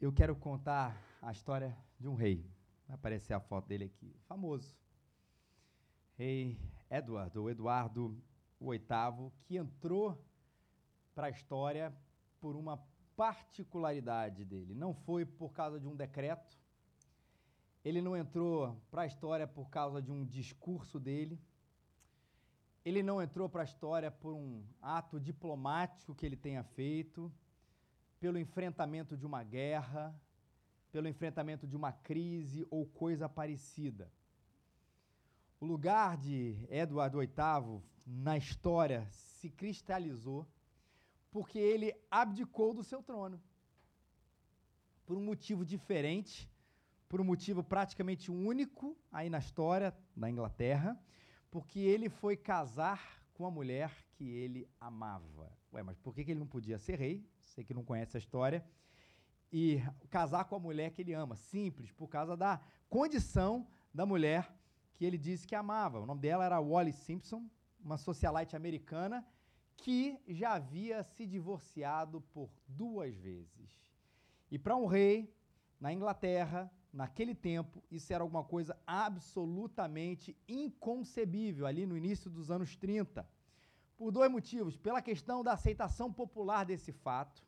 eu quero contar a história de um rei. Vai aparecer a foto dele aqui. Famoso. Rei Edward, ou Eduardo VIII, que entrou para a história por uma particularidade dele. Não foi por causa de um decreto, ele não entrou para a história por causa de um discurso dele, ele não entrou para a história por um ato diplomático que ele tenha feito, pelo enfrentamento de uma guerra, pelo enfrentamento de uma crise ou coisa parecida. O lugar de Eduardo VIII na história se cristalizou porque ele abdicou do seu trono. Por um motivo diferente, por um motivo praticamente único aí na história da Inglaterra, porque ele foi casar com a mulher que ele amava. Ué, mas por que ele não podia ser rei? Você que não conhece a história. E casar com a mulher que ele ama. Simples, por causa da condição da mulher que ele disse que amava. O nome dela era Wally Simpson, uma socialite americana que já havia se divorciado por duas vezes. E para um rei, na Inglaterra, naquele tempo, isso era alguma coisa absolutamente inconcebível, ali no início dos anos 30. Por dois motivos. Pela questão da aceitação popular desse fato,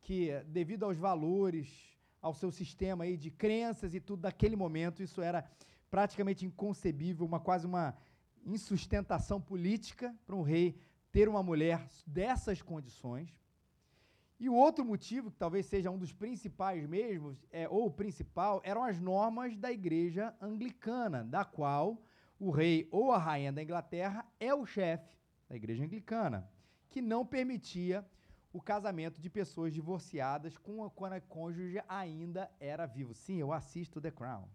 que devido aos valores, ao seu sistema aí de crenças e tudo daquele momento, isso era praticamente inconcebível, uma quase uma insustentação política para um rei ter uma mulher dessas condições. E o outro motivo, que talvez seja um dos principais mesmo, é, ou o principal, eram as normas da igreja anglicana, da qual o rei ou a rainha da Inglaterra é o chefe da igreja anglicana, que não permitia o casamento de pessoas divorciadas com a, quando a cônjuge ainda era vivo. Sim, eu assisto The Crown.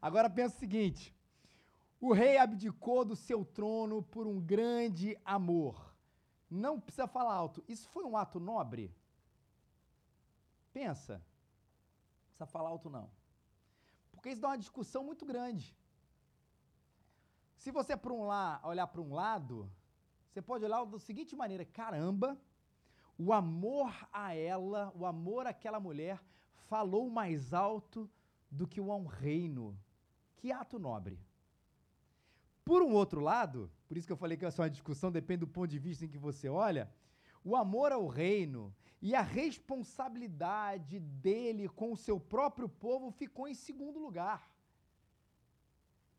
Agora pensa o seguinte: o rei abdicou do seu trono por um grande amor. Não precisa falar alto. Isso foi um ato nobre? Pensa. Não precisa falar alto, não. Porque isso dá uma discussão muito grande. Se você por um lá, olhar para um lado, você pode olhar da seguinte maneira: caramba, o amor a ela, o amor àquela mulher, falou mais alto do que o um reino. Que ato nobre. Por um outro lado, por isso que eu falei que essa é uma discussão, depende do ponto de vista em que você olha, o amor ao reino e a responsabilidade dele com o seu próprio povo ficou em segundo lugar.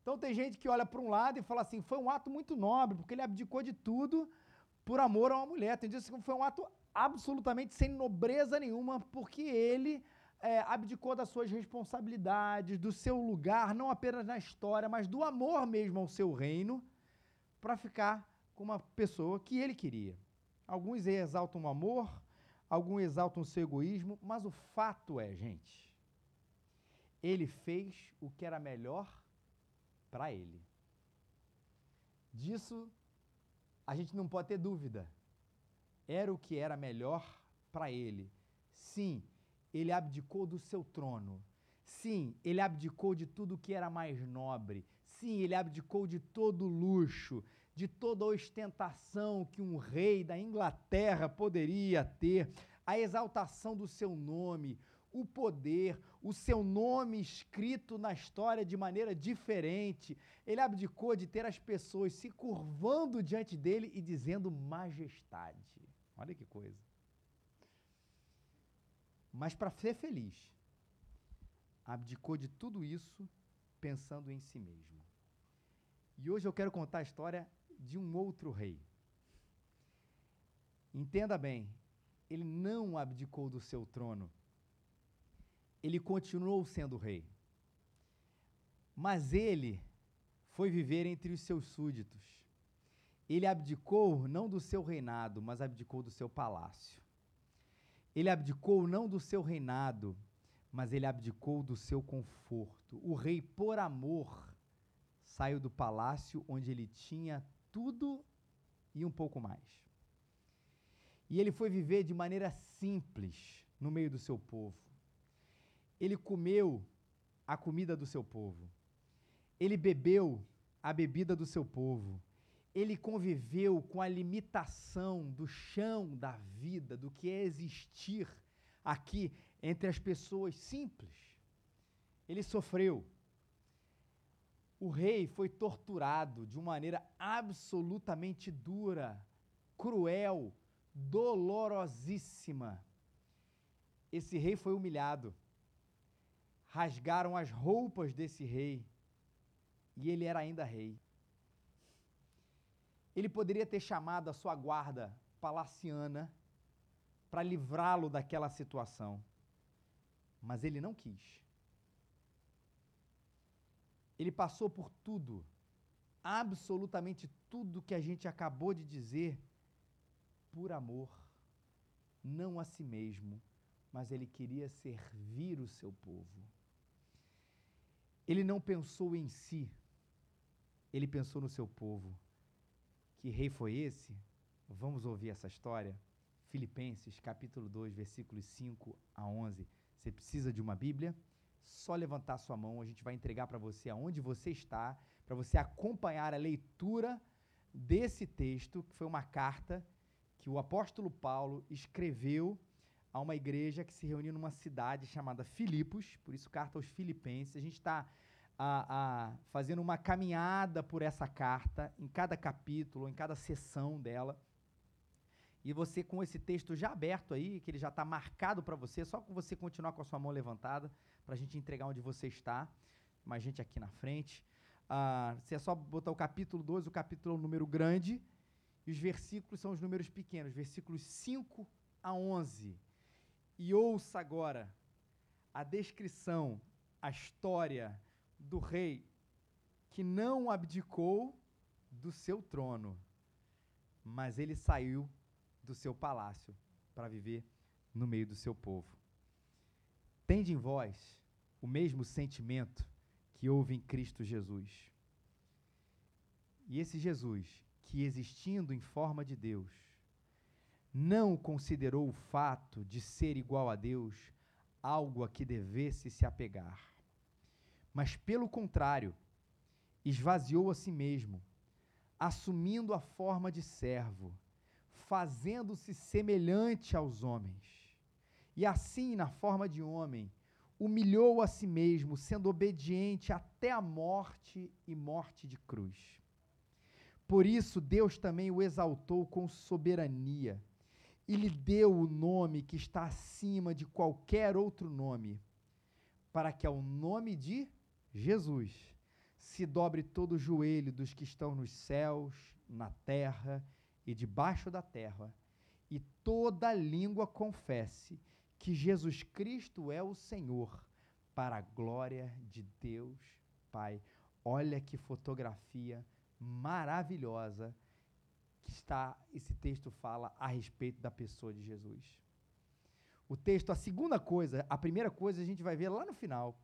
Então tem gente que olha para um lado e fala assim, foi um ato muito nobre, porque ele abdicou de tudo por amor a uma mulher. Tem gente que foi um ato absolutamente sem nobreza nenhuma, porque ele é, abdicou das suas responsabilidades, do seu lugar, não apenas na história, mas do amor mesmo ao seu reino, para ficar com uma pessoa que ele queria. Alguns exaltam o amor, alguns exaltam o seu egoísmo, mas o fato é, gente, ele fez o que era melhor para ele. Disso a gente não pode ter dúvida. Era o que era melhor para ele. Sim, ele abdicou do seu trono. Sim, ele abdicou de tudo que era mais nobre. Sim, ele abdicou de todo luxo, de toda ostentação que um rei da Inglaterra poderia ter, a exaltação do seu nome, o poder, o seu nome escrito na história de maneira diferente. Ele abdicou de ter as pessoas se curvando diante dele e dizendo majestade. Olha que coisa mas para ser feliz, abdicou de tudo isso pensando em si mesmo. E hoje eu quero contar a história de um outro rei. Entenda bem, ele não abdicou do seu trono. Ele continuou sendo rei. Mas ele foi viver entre os seus súditos. Ele abdicou não do seu reinado, mas abdicou do seu palácio. Ele abdicou não do seu reinado, mas ele abdicou do seu conforto. O rei, por amor, saiu do palácio onde ele tinha tudo e um pouco mais. E ele foi viver de maneira simples no meio do seu povo. Ele comeu a comida do seu povo. Ele bebeu a bebida do seu povo. Ele conviveu com a limitação do chão da vida, do que é existir aqui entre as pessoas simples. Ele sofreu. O rei foi torturado de uma maneira absolutamente dura, cruel, dolorosíssima. Esse rei foi humilhado. Rasgaram as roupas desse rei. E ele era ainda rei. Ele poderia ter chamado a sua guarda palaciana para livrá-lo daquela situação. Mas ele não quis. Ele passou por tudo, absolutamente tudo que a gente acabou de dizer, por amor, não a si mesmo, mas ele queria servir o seu povo. Ele não pensou em si, ele pensou no seu povo. Que rei foi esse? Vamos ouvir essa história? Filipenses, capítulo 2, versículos 5 a 11. Você precisa de uma Bíblia? Só levantar sua mão, a gente vai entregar para você aonde você está, para você acompanhar a leitura desse texto, que foi uma carta que o apóstolo Paulo escreveu a uma igreja que se reuniu numa cidade chamada Filipos, por isso carta aos Filipenses. A gente está fazendo uma caminhada por essa carta, em cada capítulo, em cada sessão dela. E você, com esse texto já aberto aí, que ele já está marcado para você, só com você continuar com a sua mão levantada, para a gente entregar onde você está. Mais gente aqui na frente. Ah, você é só botar o capítulo 2, o capítulo é um número grande, e os versículos são os números pequenos, versículos 5 a 11. E ouça agora a descrição, a história do rei que não abdicou do seu trono, mas ele saiu do seu palácio para viver no meio do seu povo. Tende em vós o mesmo sentimento que houve em Cristo Jesus. E esse Jesus, que existindo em forma de Deus, não considerou o fato de ser igual a Deus algo a que devesse se apegar, mas pelo contrário, esvaziou a si mesmo, assumindo a forma de servo fazendo-se semelhante aos homens. E assim, na forma de homem, humilhou a si mesmo, sendo obediente até a morte e morte de cruz. Por isso, Deus também o exaltou com soberania e lhe deu o nome que está acima de qualquer outro nome, para que ao nome de Jesus se dobre todo o joelho dos que estão nos céus, na terra e debaixo da terra, e toda língua confesse que Jesus Cristo é o Senhor, para a glória de Deus Pai. Olha que fotografia maravilhosa que está esse texto fala a respeito da pessoa de Jesus. O texto, a segunda coisa, a primeira coisa a gente vai ver lá no final,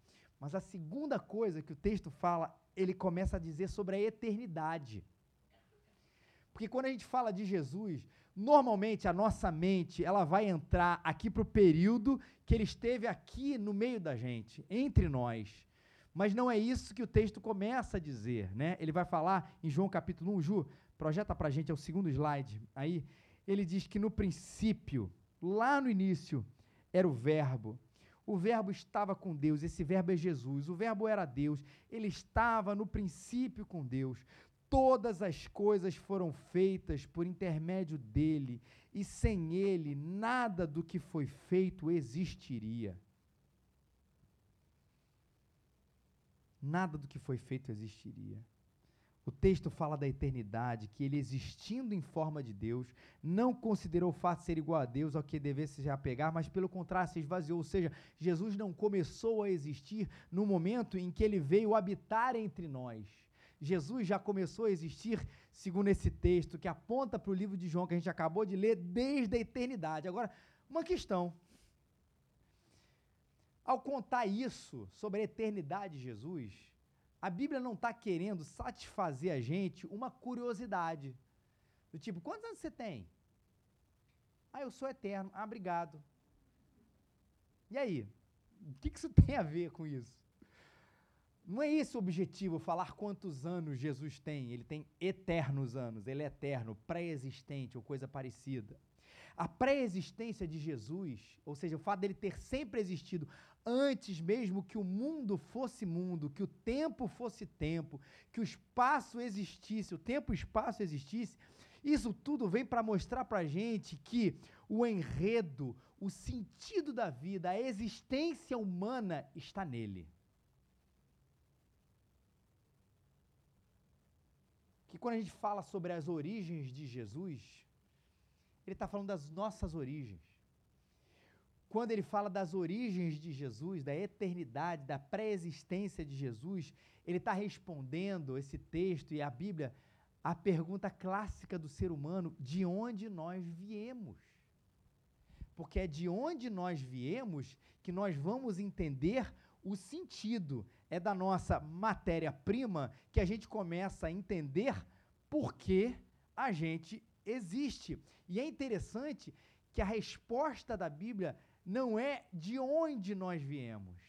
mas a segunda coisa que o texto fala, ele começa a dizer sobre a eternidade. Porque quando a gente fala de Jesus, normalmente a nossa mente ela vai entrar aqui para o período que ele esteve aqui no meio da gente, entre nós. Mas não é isso que o texto começa a dizer, né? Ele vai falar em João capítulo 1, Ju, projeta para a gente, é o segundo slide aí. Ele diz que no princípio, lá no início, era o Verbo. O Verbo estava com Deus, esse Verbo é Jesus. O Verbo era Deus, ele estava no princípio com Deus. Todas as coisas foram feitas por intermédio dele, e sem ele nada do que foi feito existiria. Nada do que foi feito existiria. O texto fala da eternidade, que ele existindo em forma de Deus, não considerou o fato de ser igual a Deus ao que devesse se apegar, mas pelo contrário se esvaziou. Ou seja, Jesus não começou a existir no momento em que ele veio habitar entre nós Jesus já começou a existir, segundo esse texto, que aponta para o livro de João que a gente acabou de ler, desde a eternidade. Agora, uma questão. Ao contar isso sobre a eternidade de Jesus, a Bíblia não está querendo satisfazer a gente uma curiosidade. Do tipo, quantos anos você tem? Ah, eu sou eterno. Ah, obrigado. E aí? O que, que isso tem a ver com isso? Não é esse o objetivo, falar quantos anos Jesus tem. Ele tem eternos anos, ele é eterno, pré-existente ou coisa parecida. A pré-existência de Jesus, ou seja, o fato dele ter sempre existido antes mesmo que o mundo fosse mundo, que o tempo fosse tempo, que o espaço existisse, o tempo e o espaço existisse, isso tudo vem para mostrar para a gente que o enredo, o sentido da vida, a existência humana está nele. Que quando a gente fala sobre as origens de Jesus, ele está falando das nossas origens. Quando ele fala das origens de Jesus, da eternidade, da pré-existência de Jesus, ele está respondendo esse texto e a Bíblia a pergunta clássica do ser humano: de onde nós viemos? Porque é de onde nós viemos que nós vamos entender o sentido. É da nossa matéria-prima que a gente começa a entender por que a gente existe. E é interessante que a resposta da Bíblia não é de onde nós viemos.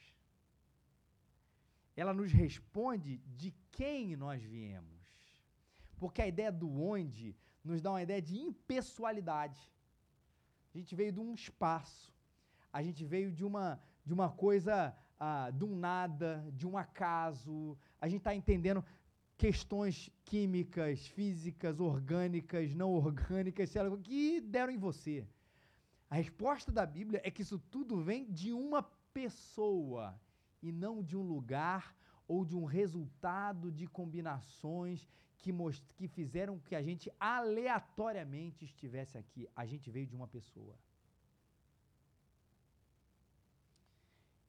Ela nos responde de quem nós viemos. Porque a ideia do onde nos dá uma ideia de impessoalidade. A gente veio de um espaço, a gente veio de uma, de uma coisa, ah, de um nada, de um acaso. A gente está entendendo questões químicas, físicas, orgânicas, não orgânicas, sei lá, que deram em você. A resposta da Bíblia é que isso tudo vem de uma pessoa e não de um lugar ou de um resultado de combinações que, que fizeram que a gente aleatoriamente estivesse aqui. A gente veio de uma pessoa.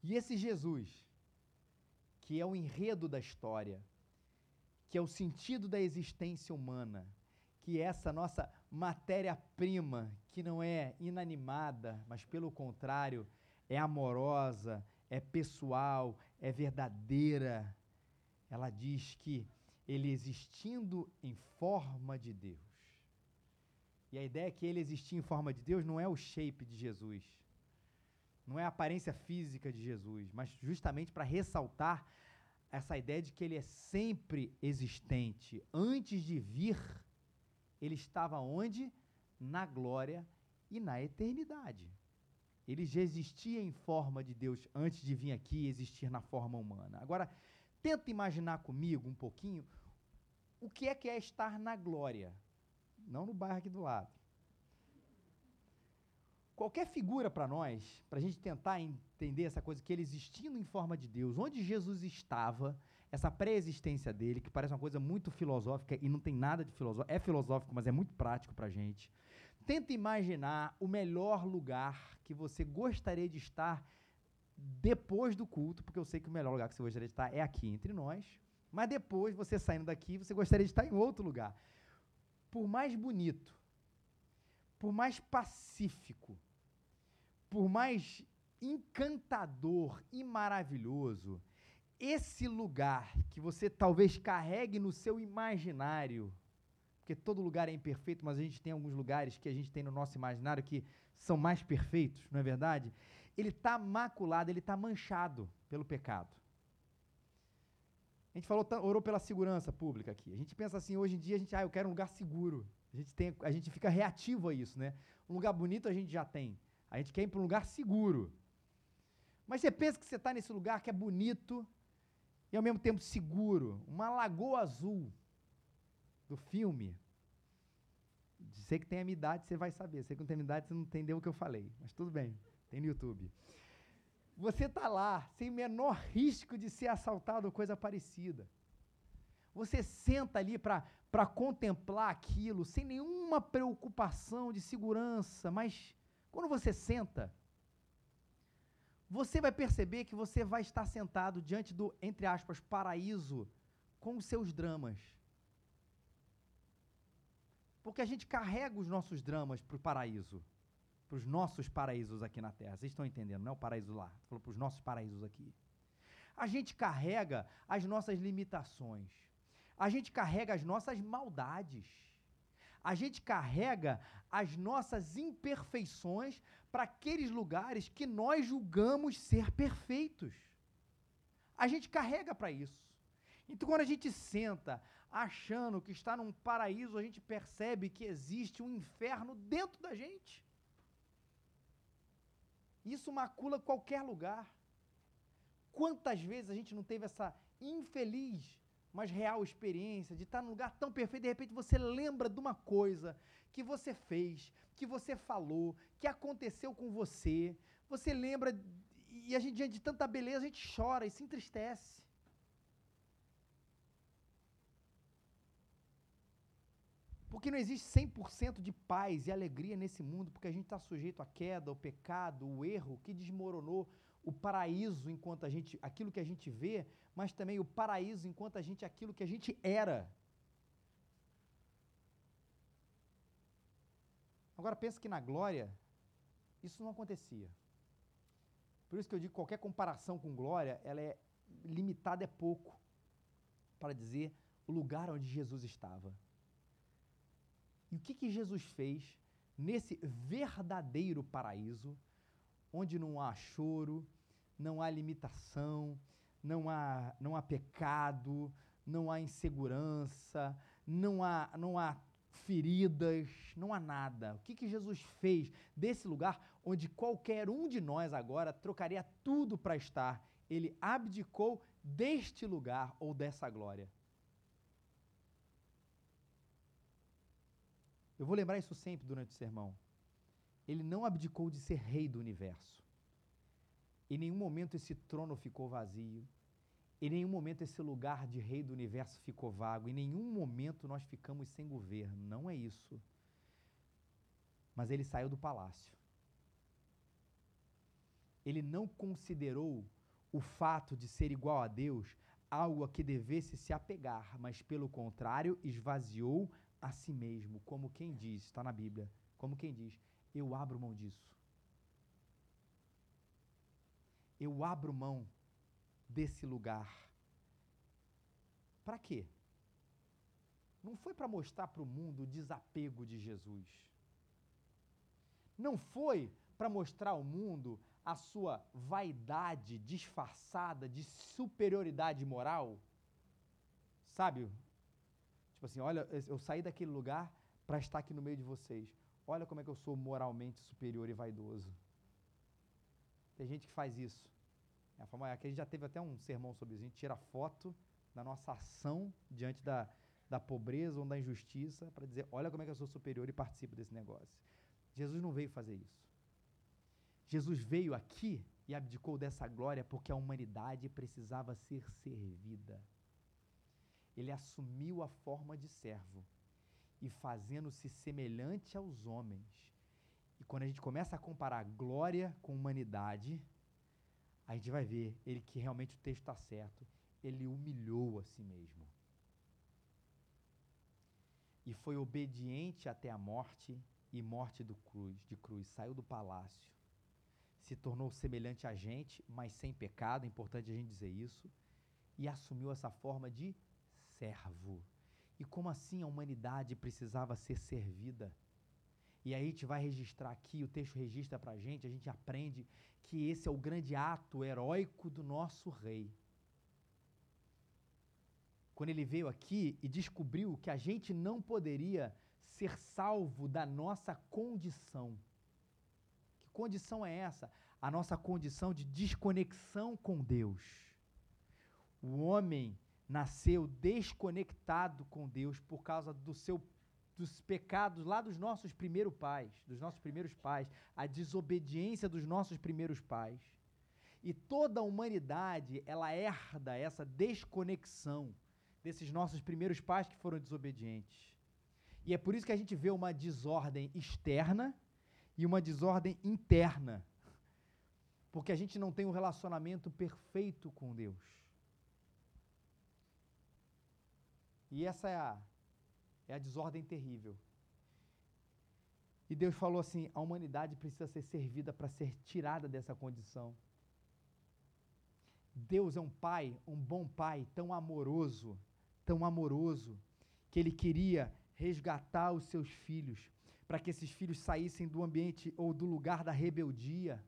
E esse Jesus, que é o enredo da história, que é o sentido da existência humana, que é essa nossa matéria-prima, que não é inanimada, mas pelo contrário, é amorosa, é pessoal, é verdadeira. Ela diz que ele existindo em forma de Deus. E a ideia é que ele existir em forma de Deus não é o shape de Jesus, não é a aparência física de Jesus, mas justamente para ressaltar essa ideia de que ele é sempre existente. Antes de vir, ele estava onde? Na glória e na eternidade. Ele já existia em forma de Deus antes de vir aqui existir na forma humana. Agora, tenta imaginar comigo um pouquinho o que é que é estar na glória, não no bairro aqui do lado. Qualquer figura para nós, para a gente tentar entender essa coisa, que ele existindo em forma de Deus, onde Jesus estava, essa pré-existência dele, que parece uma coisa muito filosófica e não tem nada de filosófico, é filosófico, mas é muito prático para a gente. Tenta imaginar o melhor lugar que você gostaria de estar depois do culto, porque eu sei que o melhor lugar que você gostaria de estar é aqui entre nós, mas depois, você saindo daqui, você gostaria de estar em outro lugar. Por mais bonito, por mais pacífico, por mais encantador e maravilhoso, esse lugar que você talvez carregue no seu imaginário, porque todo lugar é imperfeito, mas a gente tem alguns lugares que a gente tem no nosso imaginário que são mais perfeitos, não é verdade? Ele está maculado, ele está manchado pelo pecado. A gente falou, orou pela segurança pública aqui. A gente pensa assim, hoje em dia, a gente, ah, eu quero um lugar seguro. A gente, tem, a gente fica reativo a isso, né? Um lugar bonito a gente já tem. A gente quer ir para um lugar seguro. Mas você pensa que você está nesse lugar que é bonito e ao mesmo tempo seguro. Uma lagoa azul do filme. Sei que tem a minha idade, você vai saber. Sei que não tem a minha idade, você não entendeu o que eu falei. Mas tudo bem, tem no YouTube. Você está lá, sem menor risco de ser assaltado ou coisa parecida. Você senta ali para contemplar aquilo, sem nenhuma preocupação de segurança, mas quando você senta, você vai perceber que você vai estar sentado diante do, entre aspas, paraíso com os seus dramas. Porque a gente carrega os nossos dramas para o paraíso para os nossos paraísos aqui na Terra. Vocês estão entendendo? Não é o paraíso lá. Falou para os nossos paraísos aqui. A gente carrega as nossas limitações. A gente carrega as nossas maldades. A gente carrega as nossas imperfeições para aqueles lugares que nós julgamos ser perfeitos. A gente carrega para isso. Então, quando a gente senta achando que está num paraíso, a gente percebe que existe um inferno dentro da gente. Isso macula qualquer lugar. Quantas vezes a gente não teve essa infeliz, mas real experiência de estar num lugar tão perfeito, de repente você lembra de uma coisa que você fez, que você falou, que aconteceu com você. Você lembra, e a gente, diante de tanta beleza, a gente chora e se entristece. Porque não existe 100% de paz e alegria nesse mundo, porque a gente está sujeito à queda, ao pecado, o erro que desmoronou o paraíso enquanto a gente, aquilo que a gente vê, mas também o paraíso enquanto a gente, aquilo que a gente era. Agora pensa que na glória isso não acontecia. Por isso que eu digo que qualquer comparação com glória, ela é limitada é pouco para dizer o lugar onde Jesus estava. E o que, que Jesus fez nesse verdadeiro paraíso, onde não há choro, não há limitação, não há, não há pecado, não há insegurança, não há, não há feridas, não há nada. O que, que Jesus fez desse lugar onde qualquer um de nós agora trocaria tudo para estar? Ele abdicou deste lugar ou dessa glória. Eu vou lembrar isso sempre durante o sermão. Ele não abdicou de ser rei do universo. Em nenhum momento esse trono ficou vazio. Em nenhum momento esse lugar de rei do universo ficou vago. Em nenhum momento nós ficamos sem governo. Não é isso. Mas ele saiu do palácio. Ele não considerou o fato de ser igual a Deus algo a que devesse se apegar, mas pelo contrário, esvaziou a si mesmo, como quem diz, está na Bíblia, como quem diz, eu abro mão disso. Eu abro mão desse lugar. Para quê? Não foi para mostrar para o mundo o desapego de Jesus. Não foi para mostrar ao mundo a sua vaidade disfarçada de superioridade moral. Sabe, Tipo assim, olha, eu saí daquele lugar para estar aqui no meio de vocês. Olha como é que eu sou moralmente superior e vaidoso. Tem gente que faz isso. É a forma, a gente já teve até um sermão sobre isso. A gente tira foto da nossa ação diante da, da pobreza ou da injustiça para dizer, olha como é que eu sou superior e participo desse negócio. Jesus não veio fazer isso. Jesus veio aqui e abdicou dessa glória porque a humanidade precisava ser servida ele assumiu a forma de servo e fazendo-se semelhante aos homens. E quando a gente começa a comparar glória com humanidade, a gente vai ver ele que realmente o texto está certo. Ele humilhou a si mesmo. E foi obediente até a morte e morte do cruz, de cruz. Saiu do palácio. Se tornou semelhante a gente, mas sem pecado, é importante a gente dizer isso. E assumiu essa forma de servo. E como assim a humanidade precisava ser servida? E aí a gente vai registrar aqui, o texto registra para a gente, a gente aprende que esse é o grande ato heróico do nosso rei. Quando ele veio aqui e descobriu que a gente não poderia ser salvo da nossa condição. Que condição é essa? A nossa condição de desconexão com Deus. O homem nasceu desconectado com Deus por causa do seu dos pecados lá dos nossos primeiros pais, dos nossos primeiros pais, a desobediência dos nossos primeiros pais. E toda a humanidade, ela herda essa desconexão desses nossos primeiros pais que foram desobedientes. E é por isso que a gente vê uma desordem externa e uma desordem interna. Porque a gente não tem um relacionamento perfeito com Deus. E essa é a, desordem terrível. E Deus falou assim: a humanidade precisa ser servida para ser tirada dessa condição. Deus é um pai, um bom pai, tão amoroso, tão amoroso, que ele queria resgatar os seus filhos, para que esses filhos saíssem do ambiente ou do lugar da rebeldia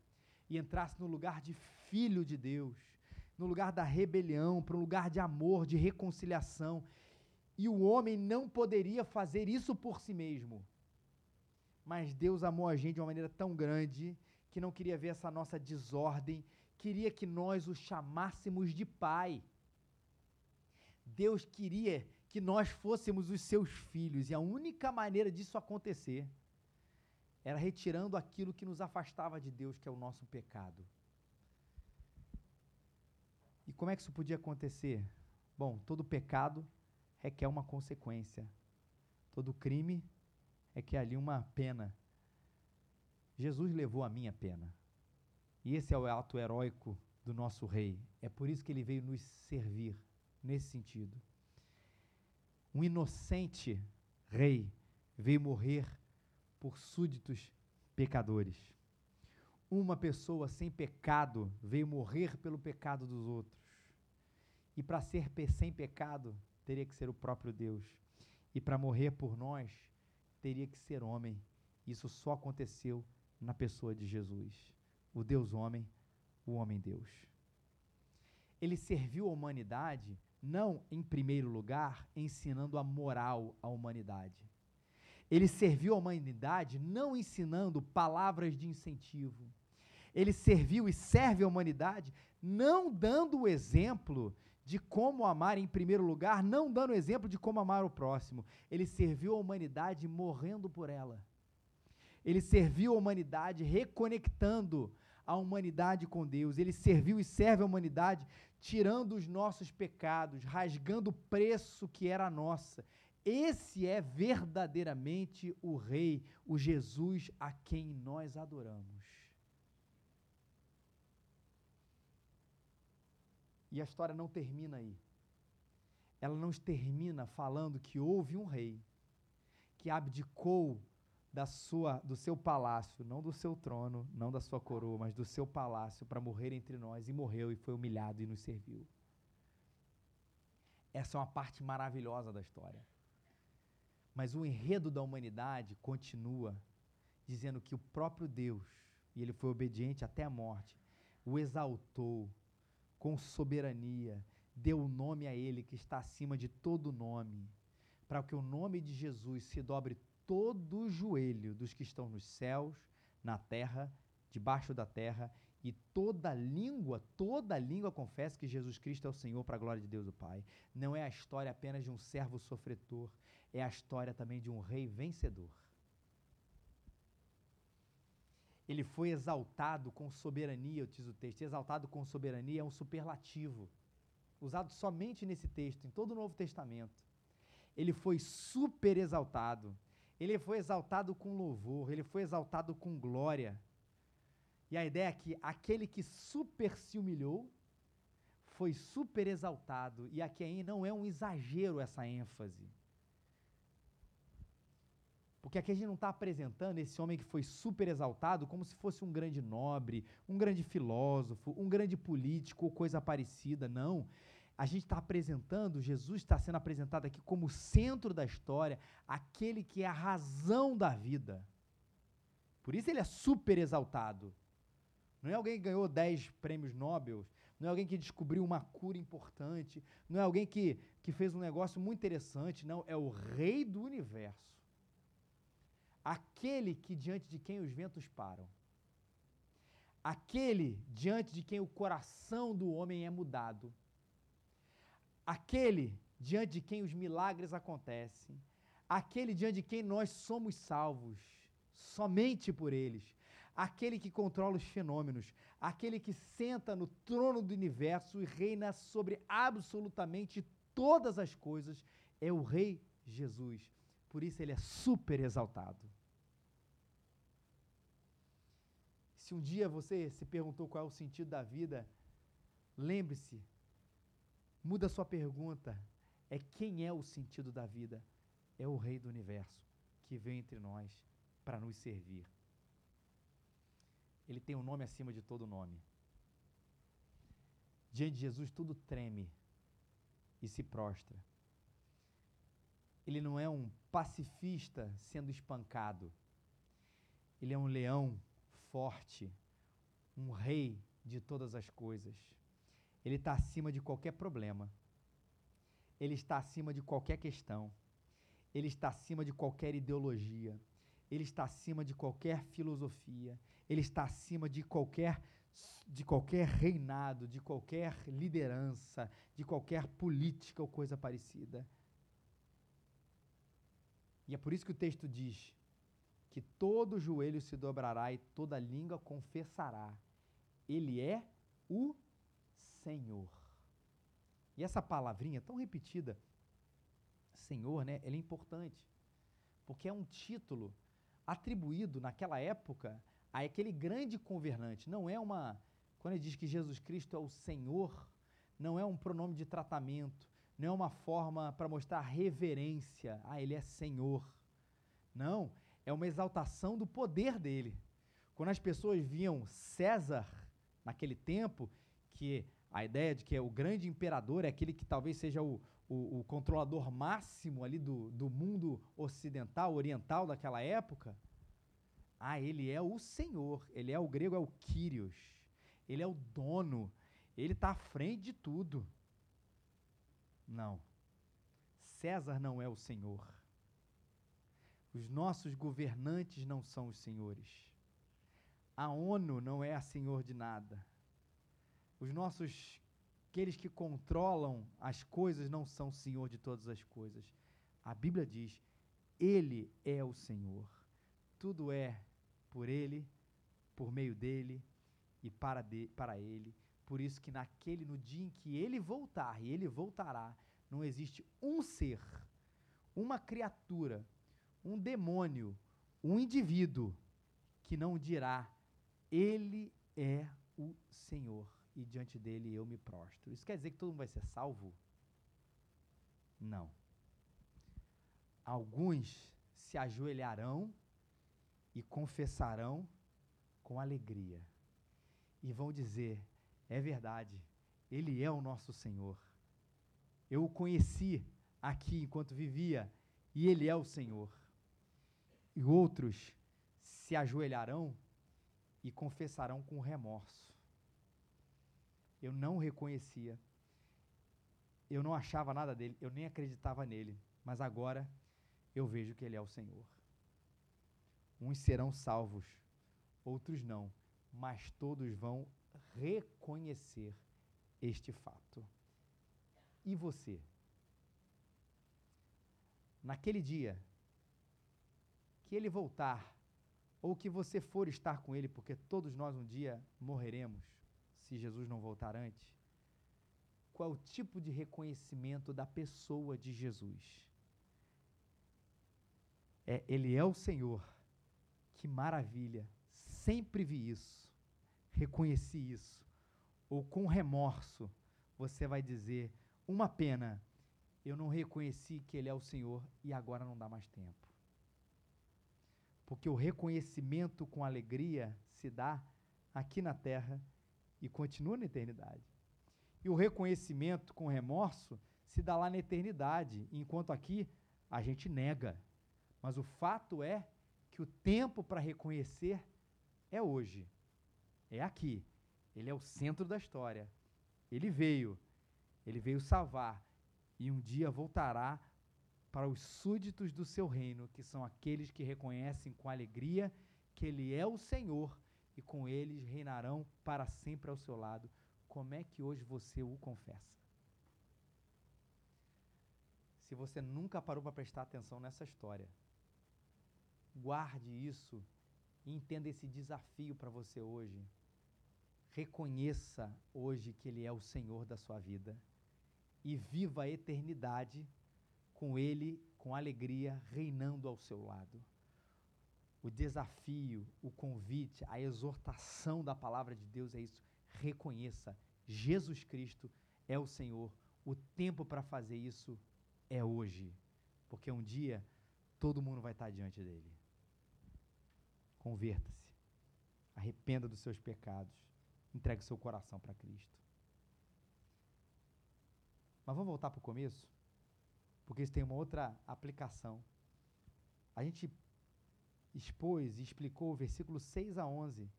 e entrassem no lugar de filho de Deus. no lugar da rebelião, para um lugar de amor, de reconciliação. E o homem não poderia fazer isso por si mesmo. Mas Deus amou a gente de uma maneira tão grande que não queria ver essa nossa desordem, queria que nós o chamássemos de Pai. Deus queria que nós fôssemos os seus filhos, e a única maneira disso acontecer era retirando aquilo que nos afastava de Deus, que é o nosso pecado. E como é que isso podia acontecer? Bom, todo pecado requer uma consequência. Todo crime requer ali uma pena. Jesus levou a minha pena. E esse é o ato heróico do nosso rei. É por isso que ele veio nos servir nesse sentido. Um inocente rei veio morrer por súditos pecadores. Uma pessoa sem pecado veio morrer pelo pecado dos outros. E para ser sem pecado, teria que ser o próprio Deus. E para morrer por nós, teria que ser homem. Isso só aconteceu na pessoa de Jesus, o Deus homem, o homem Deus. Ele serviu a humanidade não em primeiro lugar ensinando a moral à humanidade. Ele serviu a humanidade não ensinando palavras de incentivo. Ele serviu e serve a humanidade não dando o exemplo de como amar em primeiro lugar, não dando exemplo de como amar o próximo. Ele serviu a humanidade morrendo por ela. Ele serviu a humanidade reconectando a humanidade com Deus. Ele serviu e serve a humanidade tirando os nossos pecados, rasgando o preço que era nossa. Esse é verdadeiramente o Rei, o Jesus a quem nós adoramos. E a história não termina aí. Ela não termina falando que houve um rei que abdicou da sua, do seu palácio, não do seu trono, não da sua coroa, mas do seu palácio para morrer entre nós e morreu e foi humilhado e nos serviu. Essa é uma parte maravilhosa da história. Mas o enredo da humanidade continua dizendo que o próprio Deus, e ele foi obediente até a morte, o exaltou com soberania, deu o nome a ele que está acima de todo nome, para que o nome de Jesus se dobre todo o joelho dos que estão nos céus, na terra, debaixo da terra, e toda língua, toda língua confessa que Jesus Cristo é o Senhor para a glória de Deus o Pai. Não é a história apenas de um servo sofredor, é a história também de um rei vencedor. Ele foi exaltado com soberania, diz o texto. Exaltado com soberania é um superlativo, usado somente nesse texto, em todo o Novo Testamento. Ele foi super exaltado. Ele foi exaltado com louvor, ele foi exaltado com glória. E a ideia é que aquele que super se humilhou foi super exaltado. E aqui aí não é um exagero essa ênfase. Porque aqui a gente não está apresentando esse homem que foi super exaltado como se fosse um grande nobre, um grande filósofo, um grande político ou coisa parecida. Não a gente está apresentando, Jesus está sendo apresentado aqui como centro da história, aquele que é a razão da vida. Por isso ele é super exaltado. Não é alguém que ganhou 10 prêmios Nobel, não é alguém que descobriu uma cura importante, não é alguém que, que fez um negócio muito interessante, não, é o rei do universo. Aquele que diante de quem os ventos param. Aquele diante de quem o coração do homem é mudado aquele diante de quem os milagres acontecem, aquele diante de quem nós somos salvos, somente por eles, aquele que controla os fenômenos, aquele que senta no trono do universo e reina sobre absolutamente todas as coisas, é o Rei Jesus. Por isso ele é super exaltado. Se um dia você se perguntou qual é o sentido da vida, lembre-se Muda sua pergunta. É quem é o sentido da vida? É o Rei do universo que vem entre nós para nos servir. Ele tem um nome acima de todo nome. Diante de Jesus, tudo treme e se prostra. Ele não é um pacifista sendo espancado. Ele é um leão forte, um rei de todas as coisas. Ele está acima de qualquer problema. Ele está acima de qualquer questão. Ele está acima de qualquer ideologia. Ele está acima de qualquer filosofia. Ele está acima de qualquer de qualquer reinado, de qualquer liderança, de qualquer política ou coisa parecida. E é por isso que o texto diz que todo joelho se dobrará e toda língua confessará. Ele é o Senhor. E essa palavrinha tão repetida, Senhor, né, ela é importante, porque é um título atribuído naquela época a aquele grande governante. Não é uma. Quando ele diz que Jesus Cristo é o Senhor, não é um pronome de tratamento, não é uma forma para mostrar reverência. Ah, ele é Senhor. Não, é uma exaltação do poder dele. Quando as pessoas viam César naquele tempo, que a ideia de que é o grande imperador é aquele que talvez seja o, o, o controlador máximo ali do, do mundo ocidental, oriental daquela época, ah, ele é o Senhor, ele é o grego, é o Kyrios, ele é o dono, ele está à frente de tudo. Não. César não é o Senhor. Os nossos governantes não são os senhores. A ONU não é a senhor de nada. Os nossos aqueles que controlam as coisas não são senhor de todas as coisas. A Bíblia diz: ele é o Senhor. Tudo é por ele, por meio dele e para, de, para ele. Por isso que naquele, no dia em que ele voltar, e ele voltará, não existe um ser, uma criatura, um demônio, um indivíduo que não dirá: Ele é o Senhor e diante dele eu me prostro. Isso quer dizer que todo mundo vai ser salvo? Não. Alguns se ajoelharão e confessarão com alegria. E vão dizer: é verdade, Ele é o nosso Senhor. Eu o conheci aqui enquanto vivia, e Ele é o Senhor. E outros se ajoelharão e confessarão com remorso. Eu não reconhecia. Eu não achava nada dele, eu nem acreditava nele, mas agora eu vejo que ele é o Senhor. Uns serão salvos, outros não, mas todos vão reconhecer este fato. E você? Naquele dia que ele voltar, ou que você for estar com ele, porque todos nós um dia morreremos, se Jesus não voltar antes, qual o tipo de reconhecimento da pessoa de Jesus? É, ele é o Senhor que maravilha! Sempre vi isso, reconheci isso. Ou com remorso, você vai dizer: uma pena, eu não reconheci que Ele é o Senhor e agora não dá mais tempo. Porque o reconhecimento com alegria se dá aqui na terra e continua na eternidade. E o reconhecimento com remorso se dá lá na eternidade, enquanto aqui a gente nega. Mas o fato é que o tempo para reconhecer é hoje. É aqui. Ele é o centro da história. Ele veio. Ele veio salvar. E um dia voltará para os súditos do seu reino, que são aqueles que reconhecem com alegria que Ele é o Senhor e com eles reinarão para sempre ao seu lado. Como é que hoje você o confessa? Se você nunca parou para prestar atenção nessa história, Guarde isso e entenda esse desafio para você hoje. Reconheça hoje que Ele é o Senhor da sua vida e viva a eternidade com Ele, com alegria, reinando ao seu lado. O desafio, o convite, a exortação da palavra de Deus é isso. Reconheça, Jesus Cristo é o Senhor. O tempo para fazer isso é hoje, porque um dia todo mundo vai estar diante dele. Converta-se. Arrependa dos seus pecados. Entregue seu coração para Cristo. Mas vamos voltar para o começo? Porque isso tem uma outra aplicação. A gente expôs e explicou o versículo 6 a 11.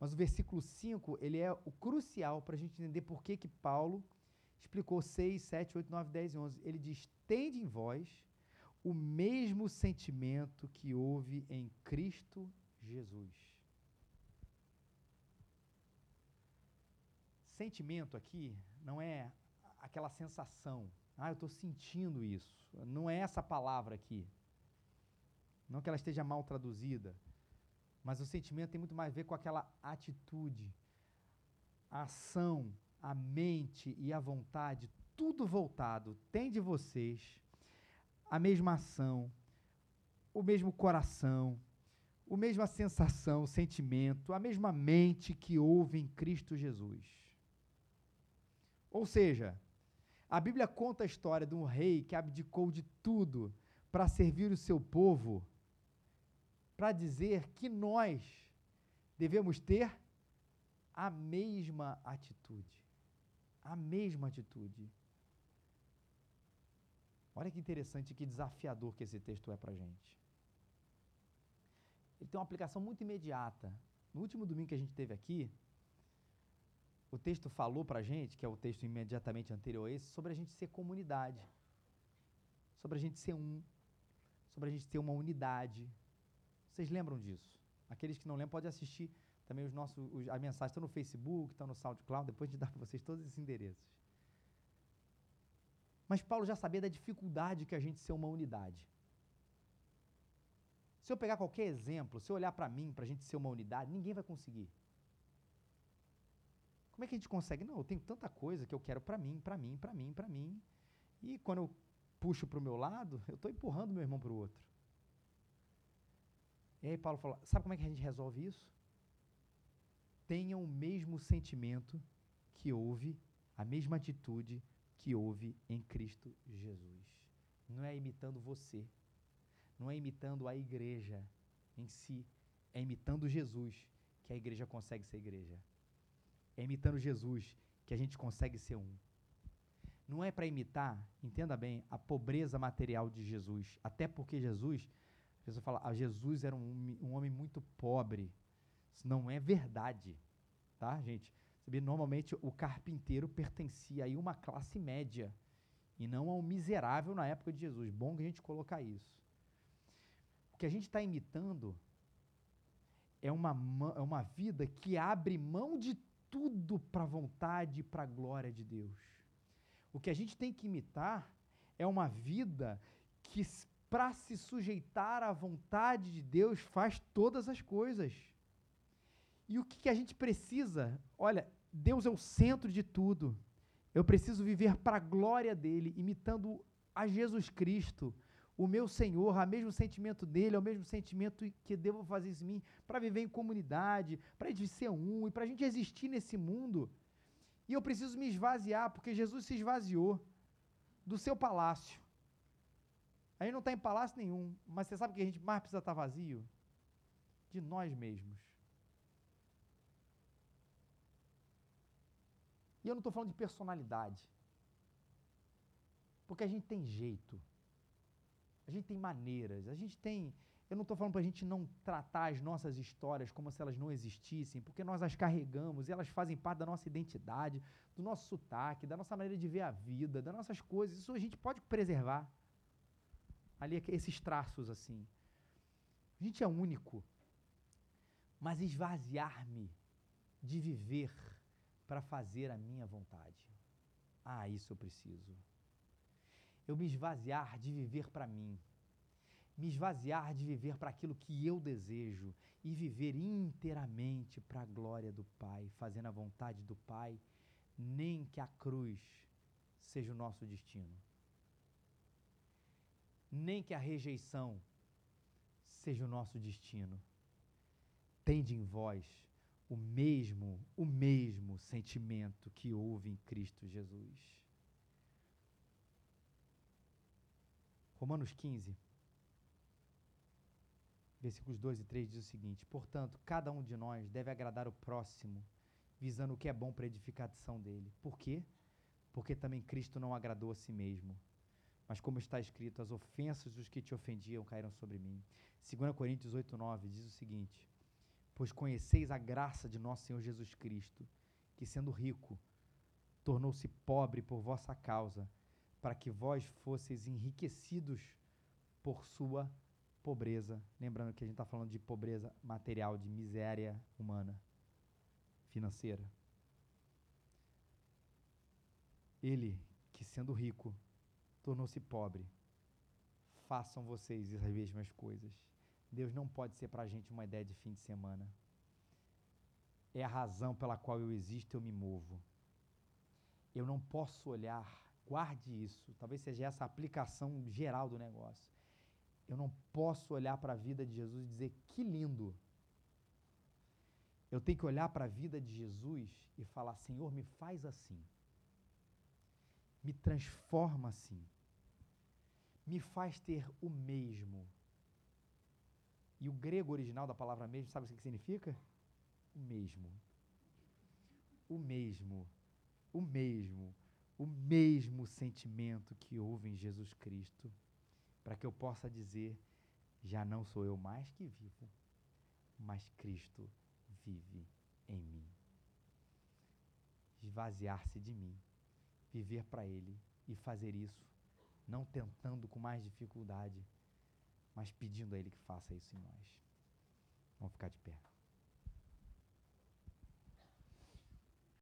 Mas o versículo 5, ele é o crucial para a gente entender por que, que Paulo explicou 6, 7, 8, 9, 10 e 11. Ele diz: Tende em vós o mesmo sentimento que houve em Cristo Jesus. Sentimento aqui não é aquela sensação. Ah, eu estou sentindo isso. Não é essa palavra aqui. Não que ela esteja mal traduzida. Mas o sentimento tem muito mais a ver com aquela atitude, a ação, a mente e a vontade, tudo voltado. Tem de vocês a mesma ação, o mesmo coração, a mesma sensação, sentimento, a mesma mente que houve em Cristo Jesus. Ou seja, a Bíblia conta a história de um rei que abdicou de tudo para servir o seu povo, para dizer que nós devemos ter a mesma atitude. A mesma atitude. Olha que interessante, que desafiador que esse texto é para a gente. Ele tem uma aplicação muito imediata. No último domingo que a gente teve aqui, o texto falou para a gente, que é o texto imediatamente anterior a esse, sobre a gente ser comunidade, sobre a gente ser um, sobre a gente ter uma unidade. Vocês lembram disso? Aqueles que não lembram podem assistir também os nossos, os, a mensagem está no Facebook, está no SoundCloud, depois a gente dá para vocês todos esses endereços. Mas Paulo já sabia da dificuldade que a gente ser uma unidade. Se eu pegar qualquer exemplo, se eu olhar para mim, para a gente ser uma unidade, ninguém vai conseguir. Como é que a gente consegue? Não, eu tenho tanta coisa que eu quero para mim, para mim, para mim, para mim. E quando eu puxo para o meu lado, eu estou empurrando meu irmão para o outro. E aí Paulo fala: sabe como é que a gente resolve isso? Tenham o mesmo sentimento que houve, a mesma atitude que houve em Cristo Jesus. Não é imitando você, não é imitando a igreja em si, é imitando Jesus que a igreja consegue ser igreja. É imitando Jesus que a gente consegue ser um. Não é para imitar, entenda bem, a pobreza material de Jesus. Até porque Jesus, a pessoa fala, ah, Jesus era um, um homem muito pobre. Isso não é verdade, tá, gente? Normalmente o carpinteiro pertencia a uma classe média e não a um miserável na época de Jesus. Bom que a gente colocar isso. O que a gente está imitando é uma, é uma vida que abre mão de tudo para a vontade e para a glória de Deus. O que a gente tem que imitar é uma vida que, para se sujeitar à vontade de Deus, faz todas as coisas. E o que, que a gente precisa? Olha, Deus é o centro de tudo. Eu preciso viver para a glória dele, imitando a Jesus Cristo, o meu Senhor, o mesmo sentimento dele, o mesmo sentimento que devo fazer em mim, para viver em comunidade, para gente ser um e para a gente existir nesse mundo. E eu preciso me esvaziar, porque Jesus se esvaziou do seu palácio. A gente não está em palácio nenhum, mas você sabe que a gente mais precisa estar tá vazio? De nós mesmos. E eu não estou falando de personalidade. Porque a gente tem jeito. A gente tem maneiras, a gente tem. Eu não estou falando para a gente não tratar as nossas histórias como se elas não existissem, porque nós as carregamos e elas fazem parte da nossa identidade, do nosso sotaque, da nossa maneira de ver a vida, das nossas coisas. Isso a gente pode preservar. Ali, esses traços assim. A gente é único. Mas esvaziar-me de viver para fazer a minha vontade. Ah, isso eu preciso eu me esvaziar de viver para mim, me esvaziar de viver para aquilo que eu desejo e viver inteiramente para a glória do Pai, fazendo a vontade do Pai, nem que a cruz seja o nosso destino, nem que a rejeição seja o nosso destino. Tende em vós o mesmo, o mesmo sentimento que houve em Cristo Jesus. Romanos 15, versículos 2 e 3 diz o seguinte: Portanto, cada um de nós deve agradar o próximo, visando o que é bom para a edificação dele. Por quê? Porque também Cristo não agradou a si mesmo. Mas como está escrito, as ofensas dos que te ofendiam caíram sobre mim. 2 Coríntios 8, 9 diz o seguinte: Pois conheceis a graça de nosso Senhor Jesus Cristo, que sendo rico, tornou-se pobre por vossa causa, para que vós fosseis enriquecidos por sua pobreza. Lembrando que a gente está falando de pobreza material, de miséria humana, financeira. Ele, que sendo rico, tornou-se pobre. Façam vocês as mesmas coisas. Deus não pode ser para a gente uma ideia de fim de semana. É a razão pela qual eu existo, eu me movo. Eu não posso olhar, guarde isso, talvez seja essa a aplicação geral do negócio. Eu não posso olhar para a vida de Jesus e dizer que lindo. Eu tenho que olhar para a vida de Jesus e falar: Senhor, me faz assim. Me transforma assim. Me faz ter o mesmo e o grego original da palavra mesmo, sabe o que significa? O mesmo. O mesmo. O mesmo. O mesmo sentimento que houve em Jesus Cristo. Para que eu possa dizer: já não sou eu mais que vivo, mas Cristo vive em mim. Esvaziar-se de mim, viver para Ele e fazer isso, não tentando com mais dificuldade mas pedindo a Ele que faça isso em nós. Vamos ficar de pé.